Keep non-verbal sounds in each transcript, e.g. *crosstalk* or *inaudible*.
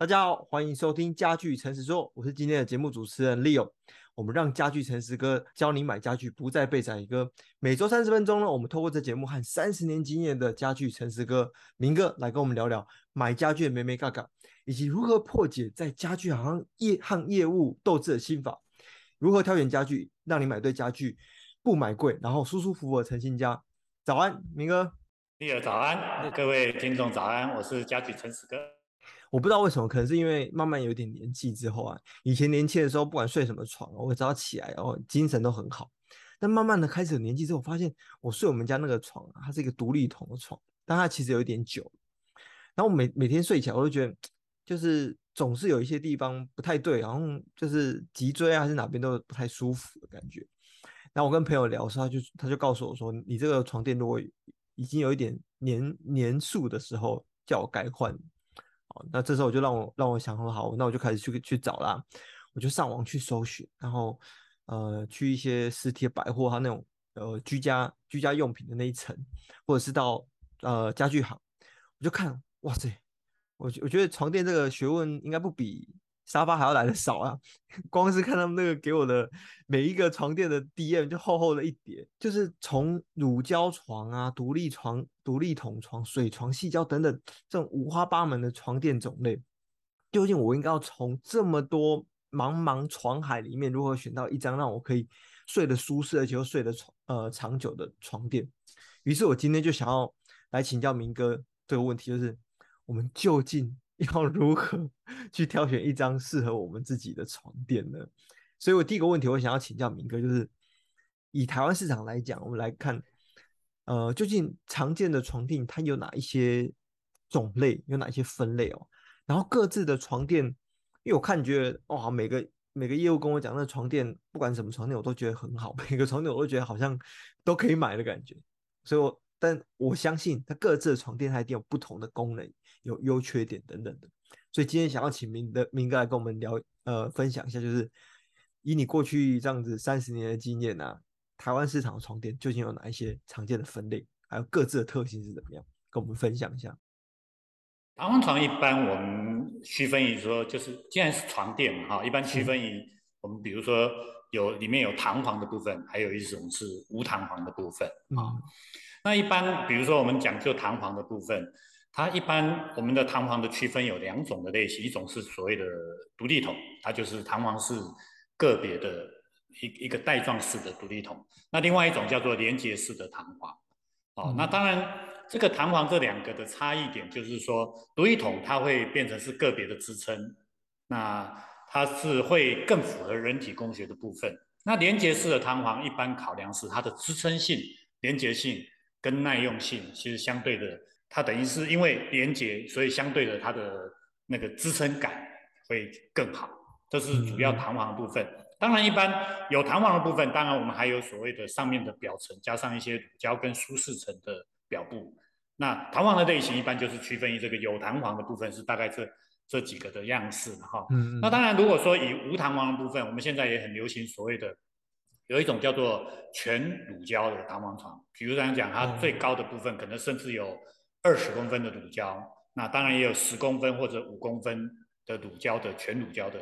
大家好，欢迎收听家具诚实说，我是今天的节目主持人 Leo。我们让家具诚实哥教你买家具，不再被宰割。每周三十分钟呢，我们透过这节目和三十年经验的家具诚实哥明哥来跟我们聊聊买家具的眉眉角角，以及如何破解在家具行业和业务斗智的心法，如何挑选家具，让你买对家具，不买贵，然后舒舒服服的成新家。早安，明哥。Leo 早安，各位听众早安，我是家具诚实哥。我不知道为什么，可能是因为慢慢有点年纪之后啊，以前年轻的时候不管睡什么床，我只要起来然后精神都很好。但慢慢的开始有年纪之后，我发现我睡我们家那个床啊，它是一个独立筒的床，但它其实有一点久。然后我每每天睡起来，我都觉得就是总是有一些地方不太对，然后就是脊椎啊还是哪边都不太舒服的感觉。然后我跟朋友聊的时候，他就他就告诉我说，你这个床垫如果已经有一点年年数的时候，叫我改换。那这时候我就让我让我想很好，那我就开始去去找啦，我就上网去搜寻，然后呃去一些实体百货，它那种呃居家居家用品的那一层，或者是到呃家具行，我就看，哇塞，我我觉得床垫这个学问应该不比。沙发还要来的少啊！*laughs* 光是看他们那个给我的每一个床垫的 DM 就厚厚的一叠，就是从乳胶床啊、独立床、独立筒床、水床、矽胶等等这种五花八门的床垫种类，究竟我应该要从这么多茫茫床海里面如何选到一张让我可以睡得舒适而且又睡得床呃长久的床垫？于是我今天就想要来请教明哥这个问题，就是我们究竟 *laughs* 要如何去挑选一张适合我们自己的床垫呢？所以我第一个问题，我想要请教明哥，就是以台湾市场来讲，我们来看，呃，究竟常见的床垫它有哪一些种类，有哪一些分类哦？然后各自的床垫，因为我看觉得哇，每个每个业务跟我讲，那床垫不管什么床垫，我都觉得很好，每个床垫我都觉得好像都可以买的感觉，所以我。但我相信，它各自的床垫它一定有不同的功能，有优缺点等等的。所以今天想要请明的明哥来跟我们聊，呃，分享一下，就是以你过去这样子三十年的经验啊，台湾市场的床垫究竟有哪一些常见的分类，还有各自的特性是怎么样，跟我们分享一下。弹簧床一般我们区分于说，就是既然是床垫哈，一般区分于我们比如说有里面有弹簧的部分，还有一种是无弹簧的部分啊。嗯那一般，比如说我们讲究弹簧的部分，它一般我们的弹簧的区分有两种的类型，一种是所谓的独立筒，它就是弹簧是个别的一一个带状式的独立筒。那另外一种叫做连接式的弹簧。哦，那当然这个弹簧这两个的差异点就是说，独立筒它会变成是个别的支撑，那它是会更符合人体工学的部分。那连接式的弹簧一般考量是它的支撑性、连接性。跟耐用性其实相对的，它等于是因为连接，所以相对的它的那个支撑感会更好。这是主要弹簧的部分。当然，一般有弹簧的部分，当然我们还有所谓的上面的表层加上一些乳胶跟舒适层的表布。那弹簧的类型一般就是区分于这个有弹簧的部分是大概这这几个的样式哈。嗯。那当然，如果说以无弹簧的部分，我们现在也很流行所谓的。有一种叫做全乳胶的弹簧床，比如这样讲，它最高的部分可能甚至有二十公分的乳胶，那当然也有十公分或者五公分的乳胶的全乳胶的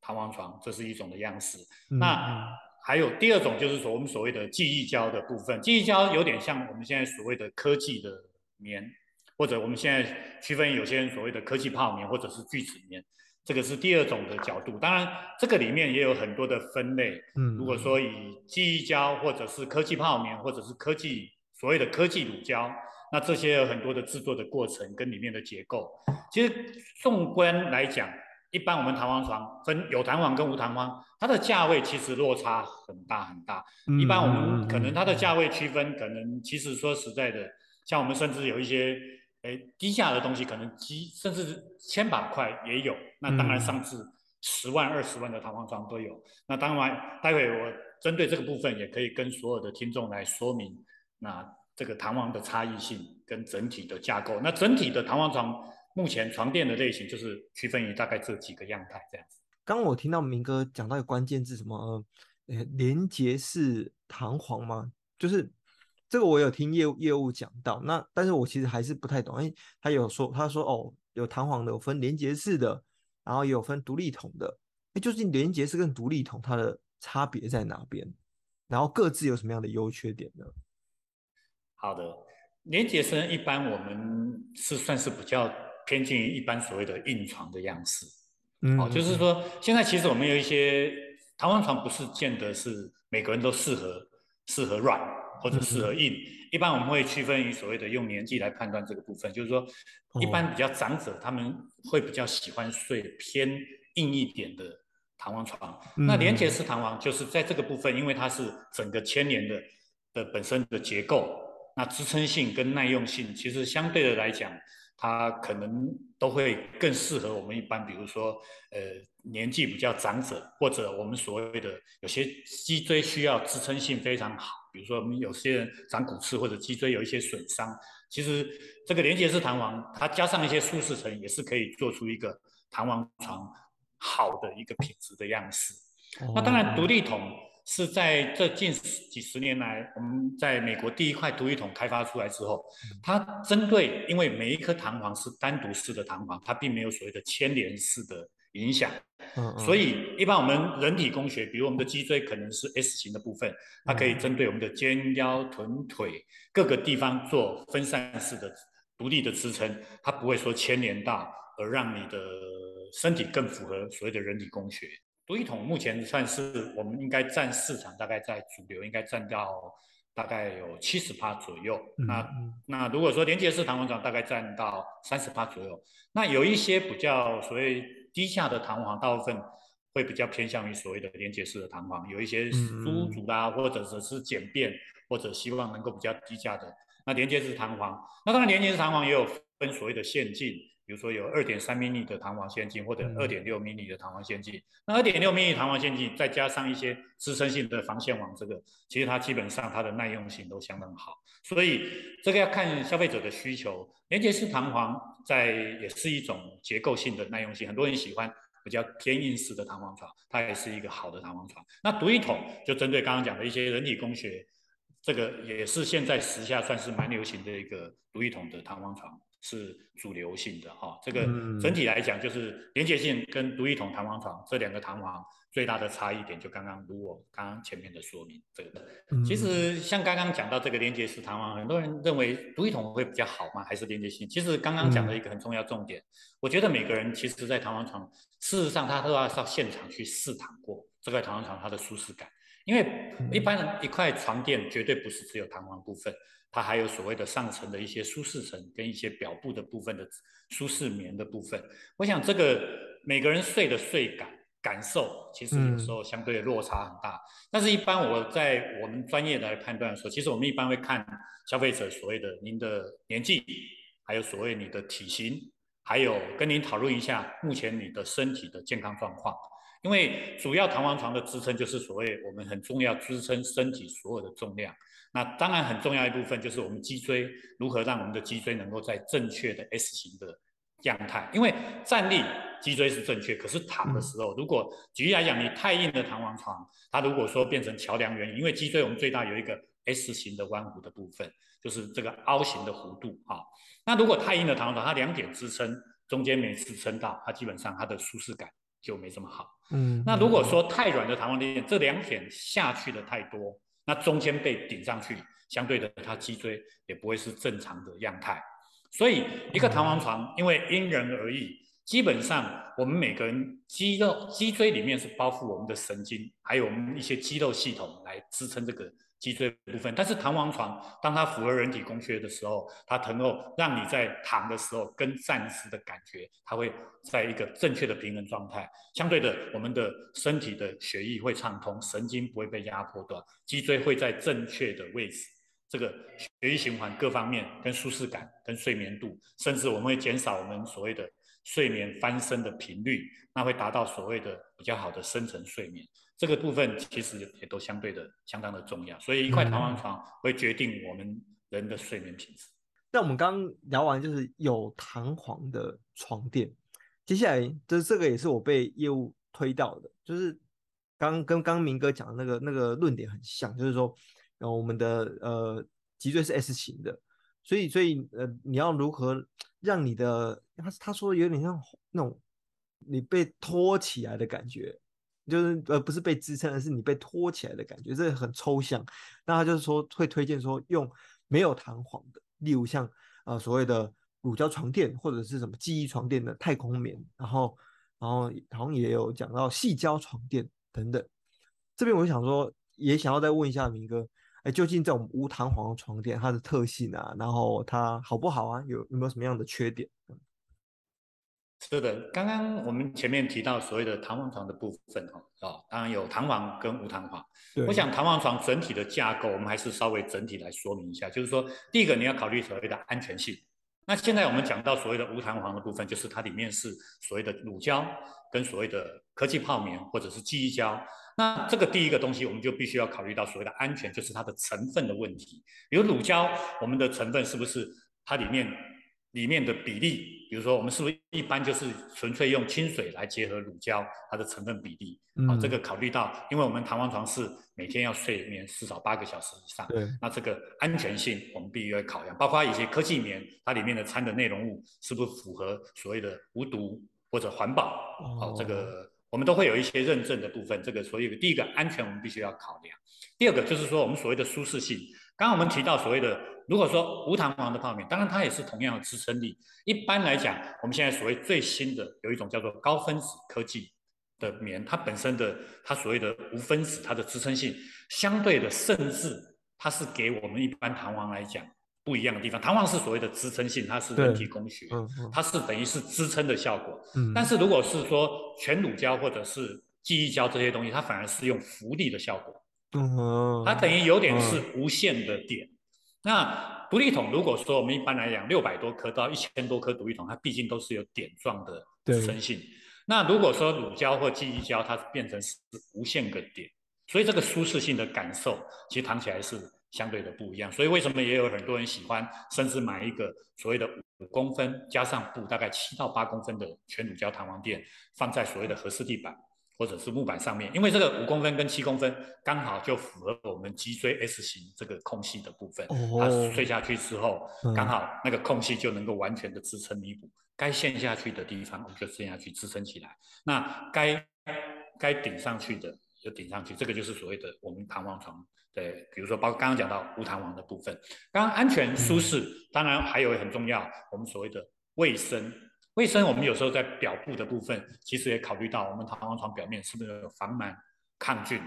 弹簧床，这是一种的样式。嗯、那还有第二种就是说我们所谓的记忆胶的部分，记忆胶有点像我们现在所谓的科技的棉，或者我们现在区分有些人所谓的科技泡棉或者是聚酯棉。这个是第二种的角度，当然这个里面也有很多的分类。嗯，如果说以记忆胶或者是科技泡棉或者是科技所谓的科技乳胶，那这些有很多的制作的过程跟里面的结构。其实纵观来讲，一般我们弹簧床分有弹簧跟无弹簧，它的价位其实落差很大很大。一般我们可能它的价位区分，可能其实说实在的，像我们甚至有一些。哎，低价的东西可能几甚至千把块也有，那当然上至十万、二十万的弹簧床都有。那当然，待会我针对这个部分也可以跟所有的听众来说明，那这个弹簧的差异性跟整体的架构。那整体的弹簧床目前床垫的类型就是区分于大概这几个样态这样子。刚我听到明哥讲到一个关键字，什么呃连接式弹簧吗？就是。这个我有听业务业务讲到，那但是我其实还是不太懂，哎，他有说他说哦，有弹簧的，有分连接式的，然后也有分独立筒的。哎，究竟连结式跟独立筒它的差别在哪边？然后各自有什么样的优缺点呢？好的，连结式一般我们是算是比较偏近于一般所谓的硬床的样式。嗯，哦，就是说现在其实我们有一些弹簧床，不是见得是每个人都适合适合软或者适合硬。嗯、一般我们会区分于所谓的用年纪来判断这个部分，就是说一般比较长者他们会比较喜欢睡偏硬一点的弹簧床。嗯、那连结式弹簧就是在这个部分，因为它是整个牵连的的本身的结构，那支撑性跟耐用性其实相对的来讲。它可能都会更适合我们一般，比如说，呃，年纪比较长者，或者我们所谓的有些脊椎需要支撑性非常好，比如说我们有些人长骨刺或者脊椎有一些损伤，其实这个连接式弹簧，它加上一些舒适层，也是可以做出一个弹簧床好的一个品质的样式。哦、那当然，独立筒。是在这近几十年来，我们在美国第一块独立桶开发出来之后，它针对，因为每一颗弹簧是单独式的弹簧，它并没有所谓的牵连式的影响，所以一般我们人体工学，比如我们的脊椎可能是 S 型的部分，它可以针对我们的肩腰臀腿各个地方做分散式的独立的支撑，它不会说牵连到而让你的身体更符合所谓的人体工学。独一桶目前算是我们应该占市场大概在主流，应该占到大概有七十趴左右。嗯、那那如果说连接式弹簧床大概占到三十趴左右。那有一些比较所谓低价的弹簧，大部分会比较偏向于所谓的连接式的弹簧。有一些租主啦，或者是简便，或者希望能够比较低价的那连接式弹簧。那当然连接式弹簧也有分所谓的线径。比如说有二点三 mm 的弹簧线径，或者二点六 mm 的弹簧线径。那二点六 mm 弹簧线径再加上一些支撑性的防线网，这个其实它基本上它的耐用性都相当好。所以这个要看消费者的需求。连接式弹簧在也是一种结构性的耐用性，很多人喜欢比较偏硬式的弹簧床，它也是一个好的弹簧床。那独立筒就针对刚刚讲的一些人体工学，这个也是现在时下算是蛮流行的一个独立筒的弹簧床。是主流性的哈，这个整体来讲就是连接性跟独立筒弹簧床这两个弹簧最大的差异点，就刚刚如我刚刚前面的说明这个。其实像刚刚讲到这个连接式弹簧，很多人认为独立筒会比较好吗？还是连接性？其实刚刚讲的一个很重要重点，我觉得每个人其实在弹簧床，事实上他都要到现场去试躺过这块弹簧床它的舒适感，因为一般一块床垫绝对不是只有弹簧部分。它还有所谓的上层的一些舒适层跟一些表布的部分的舒适棉的部分，我想这个每个人睡的睡感感受，其实有时候相对落差很大。但是，一般我在我们专业来判断的时候，其实我们一般会看消费者所谓的您的年纪，还有所谓你的体型，还有跟您讨论一下目前你的身体的健康状况。因为主要弹簧床的支撑就是所谓我们很重要支撑身体所有的重量。那当然很重要一部分就是我们脊椎如何让我们的脊椎能够在正确的 S 型的样态。因为站立脊椎是正确，可是躺的时候，如果举例来讲，你太硬的弹簧床，它如果说变成桥梁原因，因为脊椎我们最大有一个 S 型的弯弧的部分，就是这个凹形的弧度啊。那如果太硬的弹簧床，它两点支撑中间没支撑到，它基本上它的舒适感就没这么好。嗯。那如果说太软的弹簧垫，这两点下去的太多。那中间被顶上去，相对的，它脊椎也不会是正常的样态。所以，一个弹簧床，因为因人而异，基本上我们每个人肌肉、脊椎里面是包覆我们的神经，还有我们一些肌肉系统来支撑这个。脊椎部分，但是弹簧床当它符合人体工学的时候，它能够让你在躺的时候跟站姿的感觉，它会在一个正确的平衡状态。相对的，我们的身体的血液会畅通，神经不会被压迫断，脊椎会在正确的位置，这个血液循环各方面跟舒适感跟睡眠度，甚至我们会减少我们所谓的睡眠翻身的频率，那会达到所谓的比较好的深层睡眠。这个部分其实也都相对的相当的重要，所以一块弹簧床会决定我们人的睡眠品质。那我们刚刚聊完就是有弹簧的床垫，接下来就是这个也是我被业务推到的，就是刚跟刚明哥讲的那个那个论点很像，就是说，呃，我们的呃脊椎是 S 型的，所以所以呃你要如何让你的他他说的有点像那种你被托起来的感觉，就是呃不是被支撑，而是你被托起来的感觉，这很抽象。那他就是说会推荐说用没有弹簧的，例如像呃所谓的乳胶床垫或者是什么记忆床垫的太空棉，然后然后好像也有讲到细胶床垫等等。这边我就想说，也想要再问一下明哥。哎，究竟这种无弹簧床垫它的特性啊，然后它好不好啊？有有没有什么样的缺点？是的，刚刚我们前面提到所谓的弹簧床的部分哦，哦，当然有弹簧跟无弹簧。我想弹簧床整体的架构，我们还是稍微整体来说明一下，就是说，第一个你要考虑所谓的安全性。那现在我们讲到所谓的无弹簧的部分，就是它里面是所谓的乳胶跟所谓的科技泡棉或者是记忆胶。那这个第一个东西，我们就必须要考虑到所谓的安全，就是它的成分的问题。比如乳胶，我们的成分是不是它里面里面的比例？比如说，我们是不是一般就是纯粹用清水来结合乳胶它的成分比例？啊、嗯，这个考虑到，因为我们弹簧床是每天要睡眠至少八个小时以上，对，那这个安全性我们必须要考量，包括一些科技棉，它里面的掺的内容物是不是符合所谓的无毒或者环保？哦，这个。我们都会有一些认证的部分，这个所以第一个安全我们必须要考量。第二个就是说我们所谓的舒适性。刚刚我们提到所谓的，如果说无弹簧的泡棉，当然它也是同样的支撑力。一般来讲，我们现在所谓最新的有一种叫做高分子科技的棉，它本身的它所谓的无分子，它的支撑性相对的，甚至它是给我们一般弹簧来讲。不一样的地方，弹簧是所谓的支撑性，它是人体工学，嗯嗯、它是等于是支撑的效果。嗯、但是如果是说全乳胶或者是记忆胶这些东西，它反而是用浮力的效果。嗯、它等于有点是无限的点。那独立筒，如果说我们一般来讲六百多颗到一千多颗独立筒，它毕竟都是有点状的支撑性。那如果说乳胶或记忆胶，它变成是无限个点，所以这个舒适性的感受，其实躺起来是。相对的不一样，所以为什么也有很多人喜欢，甚至买一个所谓的五公分加上布大概七到八公分的全乳胶弹簧垫，放在所谓的合适地板或者是木板上面，因为这个五公分跟七公分刚好就符合我们脊椎 S 型这个空隙的部分，它睡下去之后，刚好那个空隙就能够完全的支撑弥补，该陷下去的地方我们就陷下去支撑起来，那该该顶上去的就顶上去，这个就是所谓的我们弹簧床。对，比如说，包括刚刚讲到无弹簧的部分，刚刚安全舒适，当然还有很重要，我们所谓的卫生。卫生，我们有时候在表布的部分，其实也考虑到我们弹簧床表面是不是有防螨抗菌。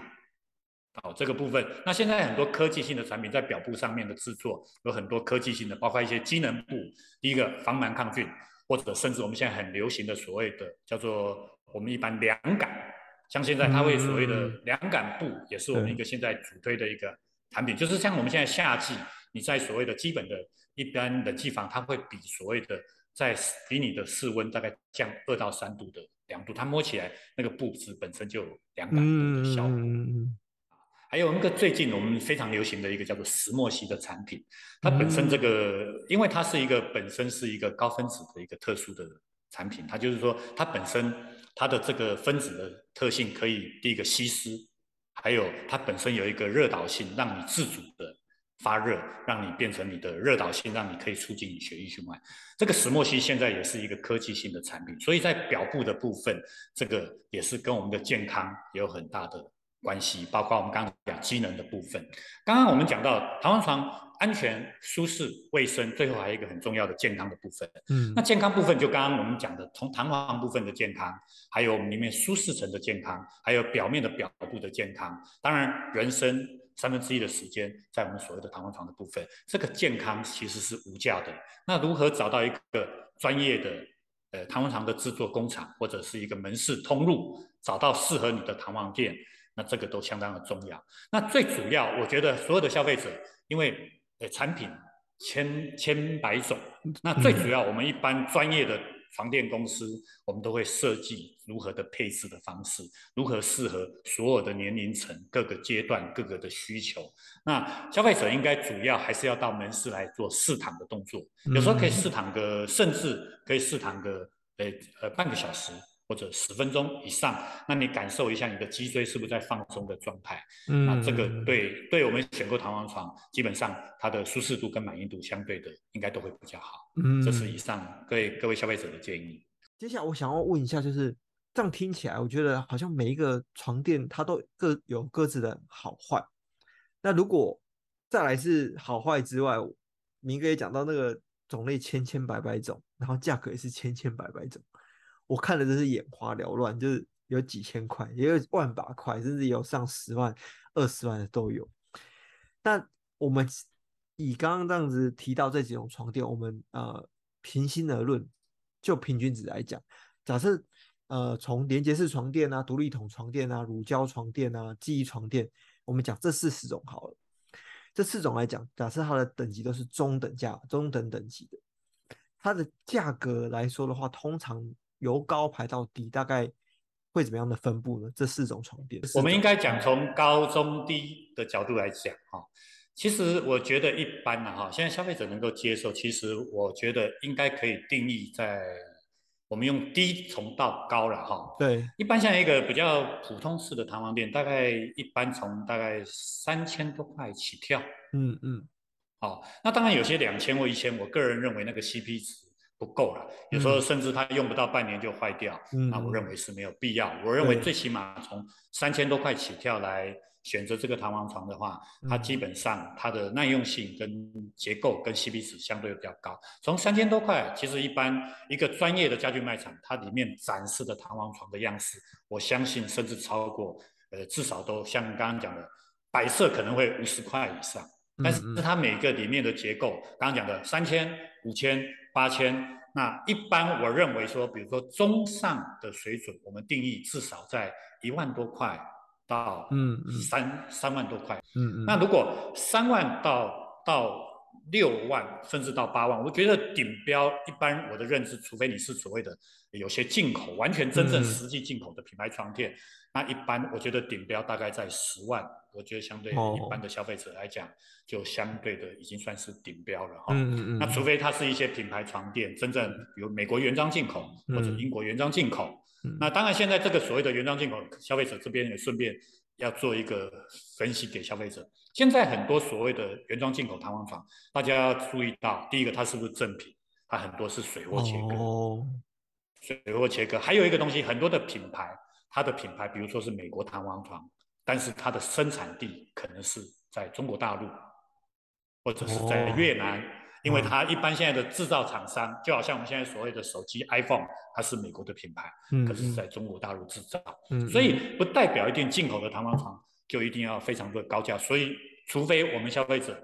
好，这个部分，那现在很多科技性的产品在表布上面的制作，有很多科技性的，包括一些机能布，第一个防螨抗菌，或者甚至我们现在很流行的所谓的叫做我们一般凉感。像现在，它会所谓的凉感布，也是我们一个现在主推的一个产品。就是像我们现在夏季，你在所谓的基本的一般冷气房，它会比所谓的在比你的室温大概降二到三度的凉度，它摸起来那个布质本身就有凉感的效果。还有那个最近我们非常流行的一个叫做石墨烯的产品，它本身这个，因为它是一个本身是一个高分子的一个特殊的产品，它就是说它本身。它的这个分子的特性可以第一个吸湿，还有它本身有一个热导性，让你自主的发热，让你变成你的热导性，让你可以促进你血液循环。这个石墨烯现在也是一个科技性的产品，所以在表布的部分，这个也是跟我们的健康也有很大的关系，包括我们刚刚讲机能的部分。刚刚我们讲到弹簧床。安全、舒适、卫生，最后还有一个很重要的健康的部分。嗯，那健康部分就刚刚我们讲的，从弹簧部分的健康，还有我们里面舒适层的健康，还有表面的表布的健康。当然，人生三分之一的时间在我们所谓的弹簧床的部分，这个健康其实是无价的。那如何找到一个专业的呃弹簧床的制作工厂，或者是一个门市通路，找到适合你的弹簧垫，那这个都相当的重要。那最主要，我觉得所有的消费者，因为呃产品千千百种，那最主要，我们一般专业的床垫公司，我们都会设计如何的配置的方式，如何适合所有的年龄层、各个阶段、各个的需求。那消费者应该主要还是要到门市来做试躺的动作，有时候可以试躺个，甚至可以试躺个，呃呃半个小时。或者十分钟以上，那你感受一下你的脊椎是不是在放松的状态？嗯，那这个对对我们选购弹簧床，基本上它的舒适度跟满意度相对的应该都会比较好。嗯，这是以上各位各位消费者的建议。接下来我想要问一下，就是这样听起来，我觉得好像每一个床垫它都各有各自的好坏。那如果再来是好坏之外，明哥也讲到那个种类千千百百种，然后价格也是千千百百种，我看的真是眼花缭乱，就是有几千块，也有万把块，甚至有上十万、二十万的都有。但我们以刚刚这样子提到这几种床垫，我们呃平心而论，就平均值来讲，假设。呃，从连接式床垫啊、独立筒床垫啊、乳胶床垫啊、记忆床垫，我们讲这四十种好了。这四种来讲，假设它的等级都是中等价、中等等级的，它的价格来说的话，通常由高排到低，大概会怎么样的分布呢？这四种床垫，我们应该讲从高中低的角度来讲哈。其实我觉得一般呢哈，现在消费者能够接受，其实我觉得应该可以定义在。我们用低从到高了哈，对，一般像一个比较普通式的弹簧垫，大概一般从大概三千多块起跳，嗯嗯，好，那当然有些两千或一千，我个人认为那个 CP 值不够了，有时候甚至它用不到半年就坏掉，嗯，那我认为是没有必要，我认为最起码从三千多块起跳来。选择这个弹簧床的话，它基本上它的耐用性跟结构跟 CP 值相对比较高。从三千多块，其实一般一个专业的家具卖场，它里面展示的弹簧床的样式，我相信甚至超过，呃，至少都像刚刚讲的，摆设可能会五十块以上。但是它每个里面的结构，刚刚讲的三千、五千、八千，那一般我认为说，比如说中上的水准，我们定义至少在一万多块。到嗯三嗯三万多块，嗯嗯，那如果三万到到六万，甚至到八万，我觉得顶标一般我的认知，除非你是所谓的有些进口，完全真正实际进口的品牌床垫，嗯、那一般我觉得顶标大概在十万，我觉得相对一般的消费者来讲，哦、就相对的已经算是顶标了哈。嗯嗯，那除非它是一些品牌床垫，真正比如美国原装进口或者英国原装进口。那当然，现在这个所谓的原装进口，消费者这边也顺便要做一个分析给消费者。现在很多所谓的原装进口弹簧床，大家要注意到，第一个它是不是正品？它很多是水货切割，哦、水货切割。还有一个东西，很多的品牌，它的品牌，比如说是美国弹簧床，但是它的生产地可能是在中国大陆，或者是在越南。哦因为它一般现在的制造厂商，就好像我们现在所谓的手机 iPhone，它是美国的品牌，嗯，可是是在中国大陆制造，嗯，所以不代表一定进口的弹簧床就一定要非常的高价，所以除非我们消费者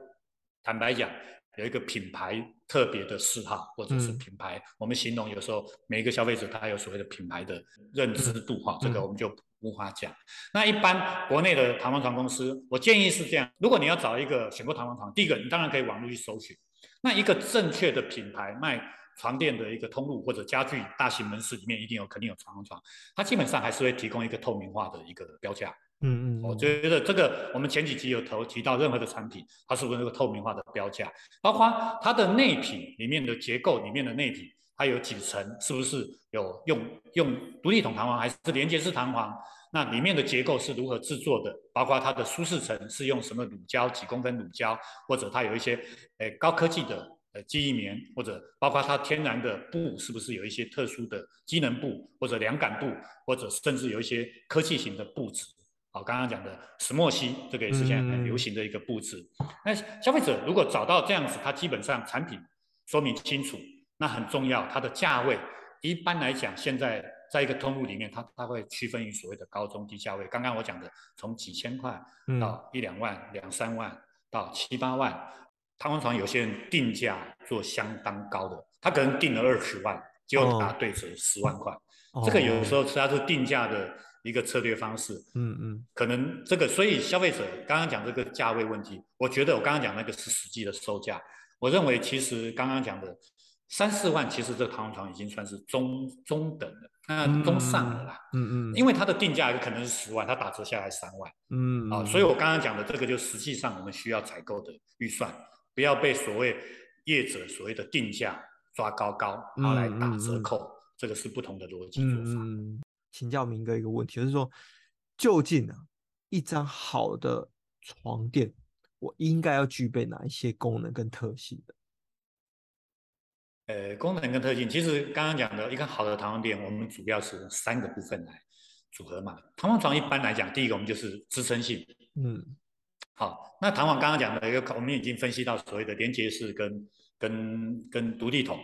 坦白讲有一个品牌特别的嗜好，或者是品牌，我们形容有时候每一个消费者他有所谓的品牌的认知度哈，这个我们就无法讲。那一般国内的弹簧床公司，我建议是这样，如果你要找一个选购弹簧床，第一个你当然可以网络去搜寻。那一个正确的品牌卖床垫的一个通路或者家具大型门市里面，一定有肯定有弹簧床，它基本上还是会提供一个透明化的一个标价。嗯嗯，我觉得这个我们前几集有投提到，任何的产品它是不是那个透明化的标价，包括它的内品里面的结构里面的内品，它有几层，是不是有用用独立筒弹簧还是连接式弹簧？那里面的结构是如何制作的？包括它的舒适层是用什么乳胶，几公分乳胶，或者它有一些诶、高科技的呃记忆棉，或者包括它天然的布是不是有一些特殊的机能布，或者凉感布，或者甚至有一些科技型的布质。好，刚刚讲的石墨烯，这个也是现在很流行的一个布置。那、嗯、消费者如果找到这样子，它基本上产品说明清楚，那很重要，它的价位一般来讲现在。在一个通路里面，它它会区分于所谓的高中低价位。刚刚我讲的，从几千块到一两万、两三万到七八万，弹簧床有些人定价做相当高的，他可能定了二十万，结果打对折十万块。哦、这个有时候是它是定价的一个策略方式。嗯嗯，可能这个，所以消费者刚刚讲这个价位问题，我觉得我刚刚讲那个是实际的售价。我认为其实刚刚讲的三四万，其实这个弹簧床已经算是中中等的。那中上了啦，嗯嗯，嗯，因为它的定价有可能是十万，它打折下来三万，嗯啊，所以我刚刚讲的这个就实际上我们需要采购的预算，不要被所谓业者所谓的定价抓高高，然后来打折扣，嗯嗯、这个是不同的逻辑做法。嗯，请教明哥一个问题，就是说，究竟啊，一张好的床垫，我应该要具备哪一些功能跟特性的？呃，功能跟特性，其实刚刚讲的一个好的弹簧垫，我们主要是三个部分来组合嘛。弹簧床一般来讲，第一个我们就是支撑性，嗯，好，那弹簧刚刚讲的一个，我们已经分析到所谓的连接式跟跟跟独立筒，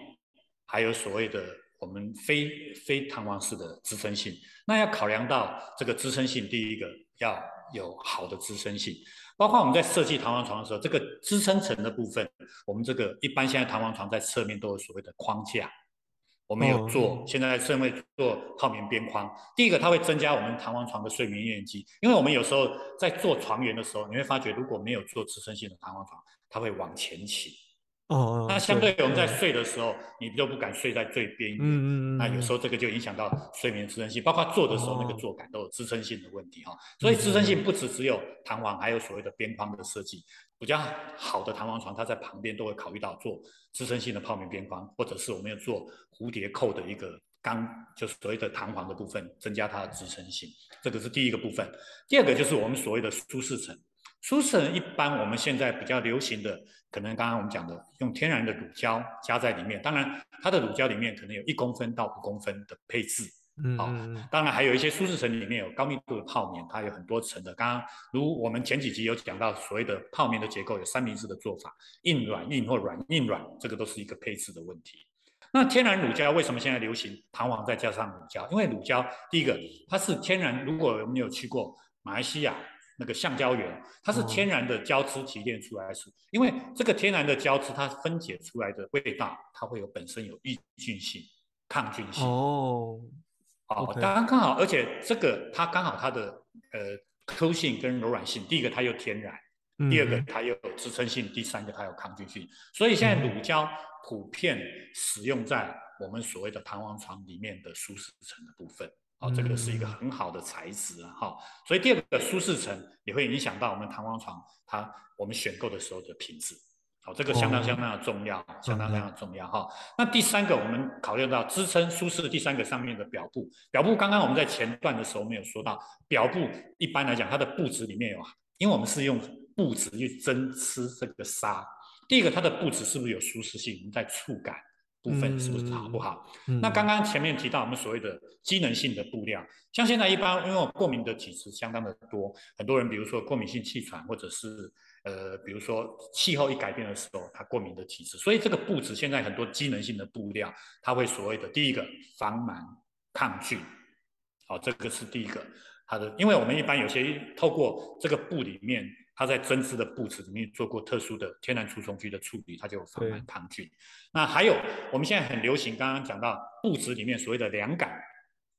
还有所谓的我们非非弹簧式的支撑性。那要考量到这个支撑性，第一个要有好的支撑性。包括我们在设计弹簧床的时候，这个支撑层的部分，我们这个一般现在弹簧床在侧面都有所谓的框架，我们有做，哦、现在在侧面做泡棉边框。第一个，它会增加我们弹簧床的睡眠面积，因为我们有时候在做床缘的时候，你会发觉如果没有做支撑性的弹簧床，它会往前倾。哦，那相对于我们在睡的时候，嗯、你就不敢睡在最边缘。嗯嗯，那有时候这个就影响到睡眠支撑性，包括坐的时候那个坐感都有支撑性的问题哈。哦、所以支撑性不只只有弹簧，还有所谓的边框的设计。比较好的弹簧床，它在旁边都会考虑到做支撑性的泡棉边框，或者是我们要做蝴蝶扣的一个钢，就是所谓的弹簧的部分，增加它的支撑性。这个是第一个部分。第二个就是我们所谓的舒适层。舒适层一般我们现在比较流行的，可能刚刚我们讲的用天然的乳胶加在里面，当然它的乳胶里面可能有一公分到五公分的配置，嗯，好，当然还有一些舒适层里面有高密度的泡棉，它有很多层的。刚刚如我们前几集有讲到所谓的泡棉的结构有三明治的做法，硬软硬或软硬软，这个都是一个配置的问题。那天然乳胶为什么现在流行弹簧再加上乳胶？因为乳胶第一个它是天然，如果我们有去过马来西亚。那个橡胶原，它是天然的胶质提炼出来的，是、哦、因为这个天然的胶质它分解出来的味道，它会有本身有抑菌性、抗菌性。哦，好，刚刚刚好，而且这个它刚好它的呃 Q 性跟柔软性，第一个它又天然，嗯、第二个它又有支撑性，第三个它有抗菌性，所以现在乳胶普遍使用在我们所谓的弹簧床里面的舒适层的部分。哦，这个是一个很好的材质啊，哈、嗯，所以第二个舒适层也会影响到我们弹簧床它我们选购的时候的品质，好，这个相当相当的重要，哦、相当相当的重要哈。嗯、那第三个我们考虑到支撑舒适的，第三个上面的表布，表布刚刚我们在前段的时候没有说到，表布一般来讲它的布质里面有，因为我们是用布质去针织这个纱，第一个它的布质是不是有舒适性？我们在触感。部分是不是好不好？那刚刚前面提到我们所谓的机能性的布料，像现在一般因为我过敏的体质相当的多，很多人比如说过敏性气喘，或者是呃比如说气候一改变的时候，它过敏的体质，所以这个布质现在很多机能性的布料，它会所谓的第一个防螨抗菌，好，这个是第一个，它的，因为我们一般有些透过这个布里面。它在针织的布质里面做过特殊的天然除虫剂的处理，它就有防螨抗菌。那还有我们现在很流行，刚刚讲到布质里面所谓的凉感，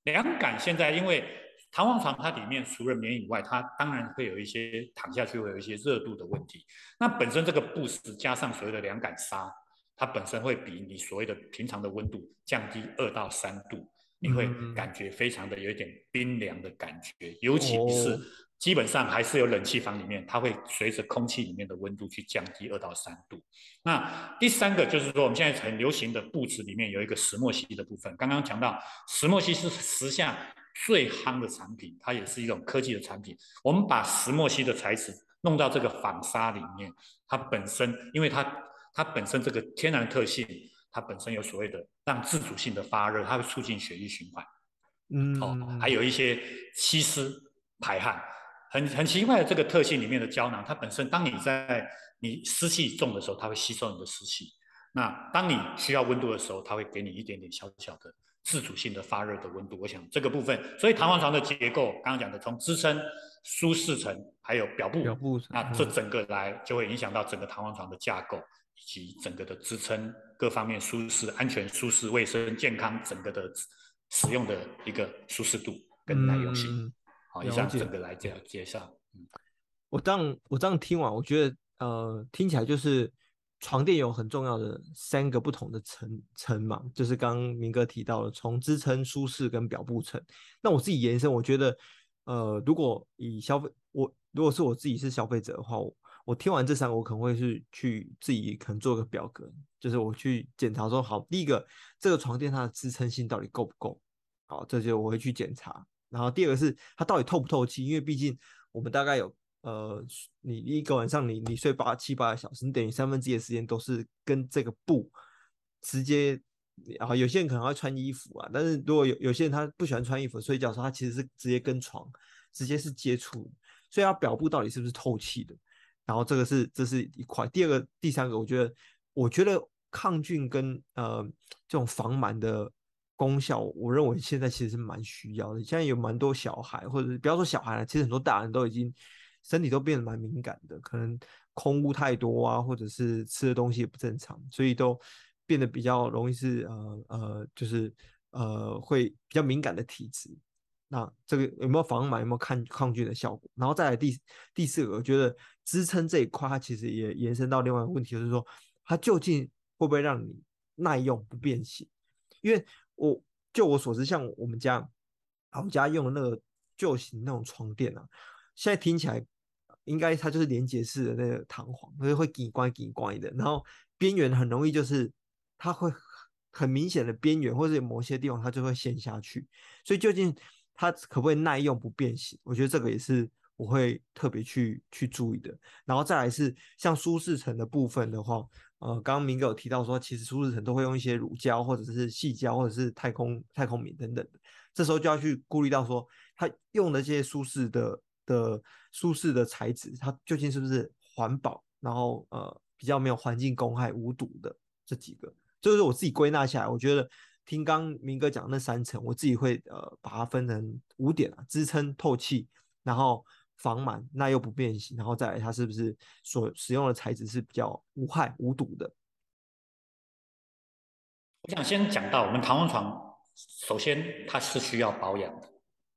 凉感现在因为弹簧床它里面除了棉以外，它当然会有一些躺下去会有一些热度的问题。那本身这个布质加上所谓的凉感纱，它本身会比你所谓的平常的温度降低二到三度，你会感觉非常的有一点冰凉的感觉，嗯、尤其是。哦基本上还是有冷气房里面，它会随着空气里面的温度去降低二到三度。那第三个就是说，我们现在很流行的布质里面有一个石墨烯的部分。刚刚讲到石墨烯是时下最夯的产品，它也是一种科技的产品。我们把石墨烯的材质弄到这个纺纱里面，它本身因为它它本身这个天然特性，它本身有所谓的让自主性的发热，它会促进血液循环。嗯，哦，还有一些吸湿排汗。很很奇怪的这个特性里面的胶囊，它本身当你在你湿气重的时候，它会吸收你的湿气；那当你需要温度的时候，它会给你一点点小小的自主性的发热的温度。我想这个部分，所以弹簧床的结构，刚刚讲的从支撑、舒适层还有表布，表布那这整个来就会影响到整个弹簧床的架构以及整个的支撑各方面舒适、安全、舒适、卫生、健康整个的使用的一个舒适度跟耐用性。嗯好，以上整个来介介绍。嗯，我这样我这样听完，我觉得呃，听起来就是床垫有很重要的三个不同的层层嘛，就是刚刚明哥提到的，从支撑、舒适跟表布层。那我自己延伸，我觉得呃，如果以消费我如果是我自己是消费者的话，我我听完这三个，我可能会是去自己可能做个表格，就是我去检查说，好，第一个这个床垫它的支撑性到底够不够？好，这就我会去检查。然后第二个是它到底透不透气，因为毕竟我们大概有呃，你一个晚上你你睡八七八个小时，你等于三分之一的时间都是跟这个布直接啊，有些人可能会穿衣服啊，但是如果有有些人他不喜欢穿衣服睡觉的时候，他其实是直接跟床直接是接触，所以他表布到底是不是透气的？然后这个是这是一块。第二个、第三个，我觉得我觉得抗菌跟呃这种防螨的功效，我认为现在其实是蛮需要的。现在有蛮多小孩，或者不要说小孩了，其实很多大人都已经身体都变得蛮敏感的，可能空污太多啊，或者是吃的东西也不正常，所以都变得比较容易是呃呃，就是呃会比较敏感的体质。那这个有没有防螨，有没有抗抗菌的效果？然后再来第第四个，我觉得支撑这一块，它其实也延伸到另外一个问题，就是说它究竟会不会让你耐用不变形？因为我就我所知，像我们家，我们家用的那个旧型那种床垫啊，现在听起来应该它就是连接式的那个弹簧，所以会紧关紧关的，然后边缘很容易就是它会很明显的边缘，或者某些地方它就会陷下去，所以究竟。它可不可以耐用不变形？我觉得这个也是我会特别去去注意的。然后再来是像舒适层的部分的话，呃，刚刚明哥有提到说，其实舒适层都会用一些乳胶或者是细胶或者是太空太空棉等等的。这时候就要去顾虑到说，它用的这些舒适的的舒适的材质，它究竟是不是环保，然后呃比较没有环境公害无毒的这几个，就是我自己归纳下来，我觉得。听刚明哥讲那三层，我自己会呃把它分成五点啊：支撑、透气，然后防螨，那又不变形，然后再来它是不是所使用的材质是比较无害无毒的。我想先讲到我们弹簧床，首先它是需要保养的，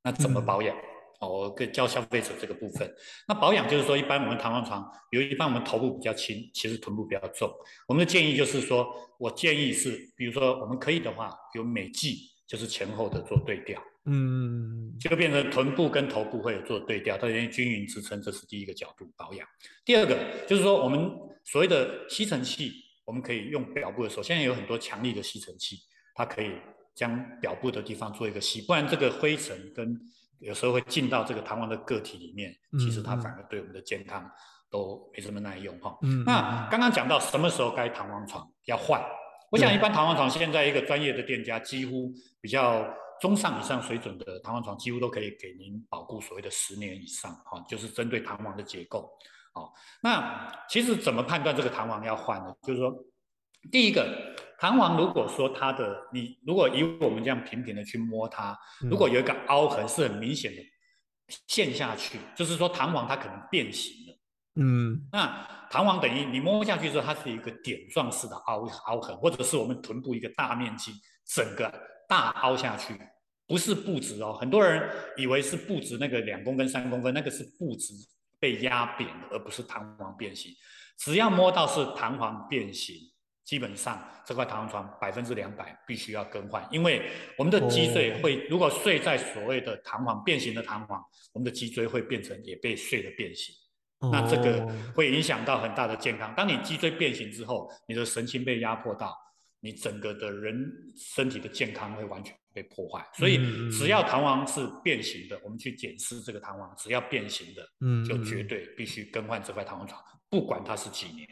那怎么保养？嗯哦，我跟教消费者这个部分。那保养就是说，一般我们弹簧床，比如一般我们头部比较轻，其实臀部比较重。我们的建议就是说，我建议是，比如说我们可以的话，比如每季就是前后的做对调，嗯，就变成臀部跟头部会有做对调，它愿意均匀支撑，这是第一个角度保养。第二个就是说，我们所谓的吸尘器，我们可以用表布的时候，现在有很多强力的吸尘器，它可以将表布的地方做一个吸，不然这个灰尘跟有时候会进到这个弹簧的个体里面，其实它反而对我们的健康都没什么耐用哈。嗯，那刚刚讲到什么时候该弹簧床要换，我想一般弹簧床现在一个专业的店家，几乎比较中上以上水准的弹簧床，几乎都可以给您保固所谓的十年以上哈，就是针对弹簧的结构。好，那其实怎么判断这个弹簧要换呢？就是说，第一个。弹簧如果说它的你如果以我们这样平平的去摸它，如果有一个凹痕是很明显的陷下去，就是说弹簧它可能变形了。嗯，那弹簧等于你摸下去之后，它是一个点状式的凹凹痕，或者是我们臀部一个大面积整个大凹下去，不是不直哦。很多人以为是不直那个两公分三公分，那个是不直被压扁的，而不是弹簧变形。只要摸到是弹簧变形。基本上这块弹簧床百分之两百必须要更换，因为我们的脊椎会，如果睡在所谓的弹簧变形的弹簧，我们的脊椎会变成也被睡的变形，那这个会影响到很大的健康。当你脊椎变形之后，你的神经被压迫到，你整个的人身体的健康会完全被破坏。所以只要弹簧是变形的，我们去检视这个弹簧，只要变形的，就绝对必须更换这块弹簧床，不管它是几年。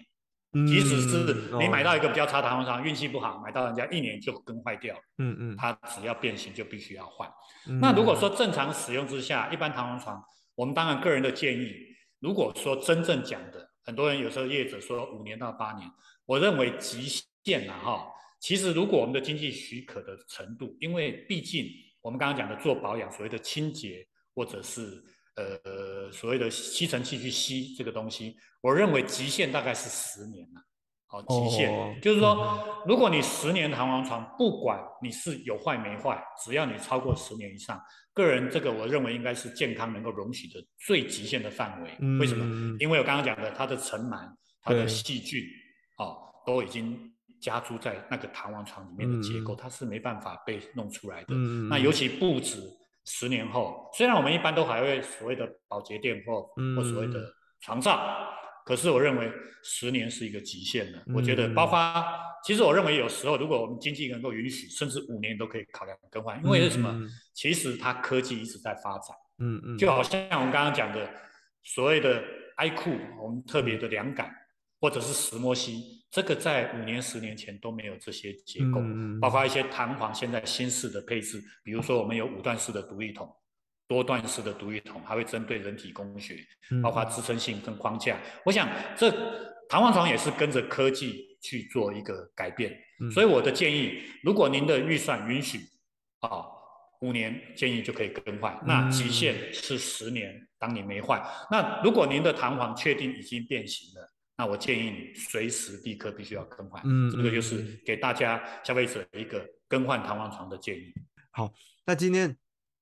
即使是你买到一个比较差的弹簧床，运气不好，买到人家一年就更坏掉，嗯嗯，它只要变形就必须要换。那如果说正常使用之下，一般弹簧床，我们当然个人的建议，如果说真正讲的，很多人有时候业者说五年到八年，我认为极限了哈。其实如果我们的经济许可的程度，因为毕竟我们刚刚讲的做保养，所谓的清洁或者是。呃，所谓的吸尘器去吸这个东西，我认为极限大概是十年了。好，极限、哦、就是说，嗯、如果你十年弹簧床，不管你是有坏没坏，只要你超过十年以上，个人这个我认为应该是健康能够容许的最极限的范围。嗯、为什么？因为我刚刚讲的，它的尘螨、它的细菌，哦，都已经加诸在那个弹簧床里面的结构，嗯、它是没办法被弄出来的。嗯、那尤其不止。十年后，虽然我们一般都还会所谓的保洁垫或或所谓的床罩，嗯、可是我认为十年是一个极限了。嗯、我觉得，包括，其实我认为有时候如果我们经济能够允许，甚至五年都可以考量更换。因为是什么？嗯、其实它科技一直在发展。嗯嗯。嗯就好像我们刚刚讲的所谓的 iCool，我们特别的凉感，或者是石墨烯，这个在五年、十年前都没有这些结构，嗯、包括一些弹簧，现在新式的配置，比如说我们有五段式的独立筒、多段式的独立筒，还会针对人体工学，包括支撑性跟框架。嗯、我想这弹簧床也是跟着科技去做一个改变，嗯、所以我的建议，如果您的预算允许，啊，五年建议就可以更换，那极限是十年，当你没换，那如果您的弹簧确定已经变形了。那我建议你随时立刻必须要更换，嗯，这个就是给大家消费者一个更换弹簧床的建议。好，那今天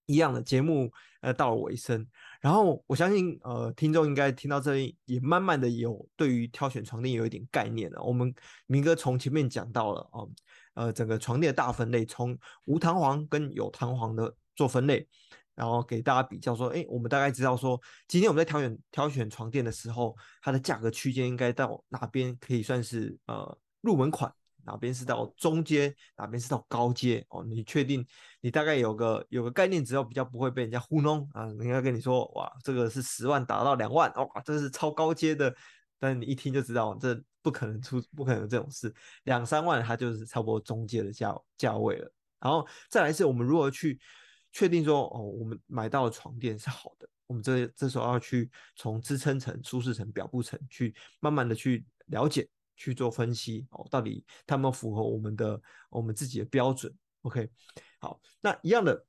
一样的节目呃到了尾声，然后我相信呃听众应该听到这里也慢慢的有对于挑选床垫有一点概念了。我们明哥从前面讲到了哦，呃整个床垫的大分类，从无弹簧跟有弹簧的做分类。然后给大家比较说，哎，我们大概知道说，今天我们在挑选挑选床垫的时候，它的价格区间应该到哪边可以算是呃入门款，哪边是到中阶，哪边是到高阶哦？你确定你大概有个有个概念，只要比较不会被人家糊弄啊，人家跟你说哇，这个是十万达到两万，哇，这是超高阶的，但你一听就知道这不可能出，不可能这种事，两三万它就是差不多中阶的价价位了。然后再来是我们如何去。确定说哦，我们买到的床垫是好的，我们这这时候要去从支撑层、舒适层、表布层去慢慢的去了解、去做分析哦，到底它们符合我们的我们自己的标准。OK，好，那一样的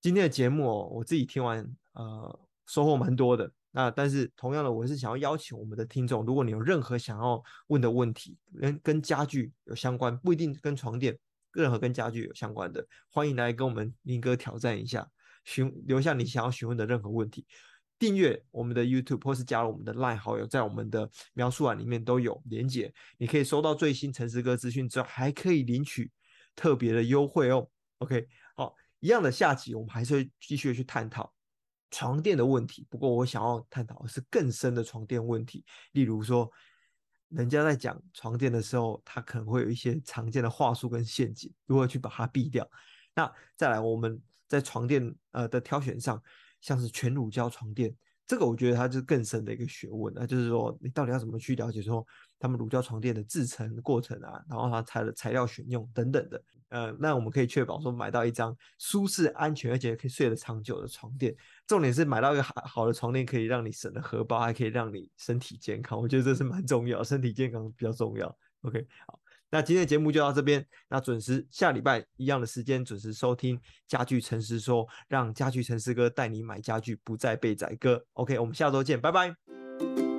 今天的节目哦，我自己听完呃收获蛮多的。那但是同样的，我是想要邀请我们的听众，如果你有任何想要问的问题，跟跟家具有相关，不一定跟床垫。任何跟家具有相关的，欢迎来跟我们明哥挑战一下，询留下你想要询问的任何问题。订阅我们的 YouTube 或是加入我们的 Line 好友，在我们的描述栏里面都有连结，你可以收到最新陈师哥资讯之后，还可以领取特别的优惠哦。OK，好，一样的下集我们还是会继续去探讨床垫的问题，不过我想要探讨的是更深的床垫问题，例如说。人家在讲床垫的时候，他可能会有一些常见的话术跟陷阱，如何去把它避掉？那再来，我们在床垫呃的挑选上，像是全乳胶床垫，这个我觉得它就是更深的一个学问，那就是说你到底要怎么去了解说他们乳胶床垫的制成过程啊，然后它材材料选用等等的。呃，那我们可以确保说买到一张舒适、安全，而且可以睡得长久的床垫。重点是买到一个好好的床垫，可以让你省了荷包，还可以让你身体健康。我觉得这是蛮重要，身体健康比较重要。OK，好，那今天的节目就到这边。那准时下礼拜一样的时间准时收听家具诚实说，让家具诚实哥带你买家具，不再被宰割。OK，我们下周见，拜拜。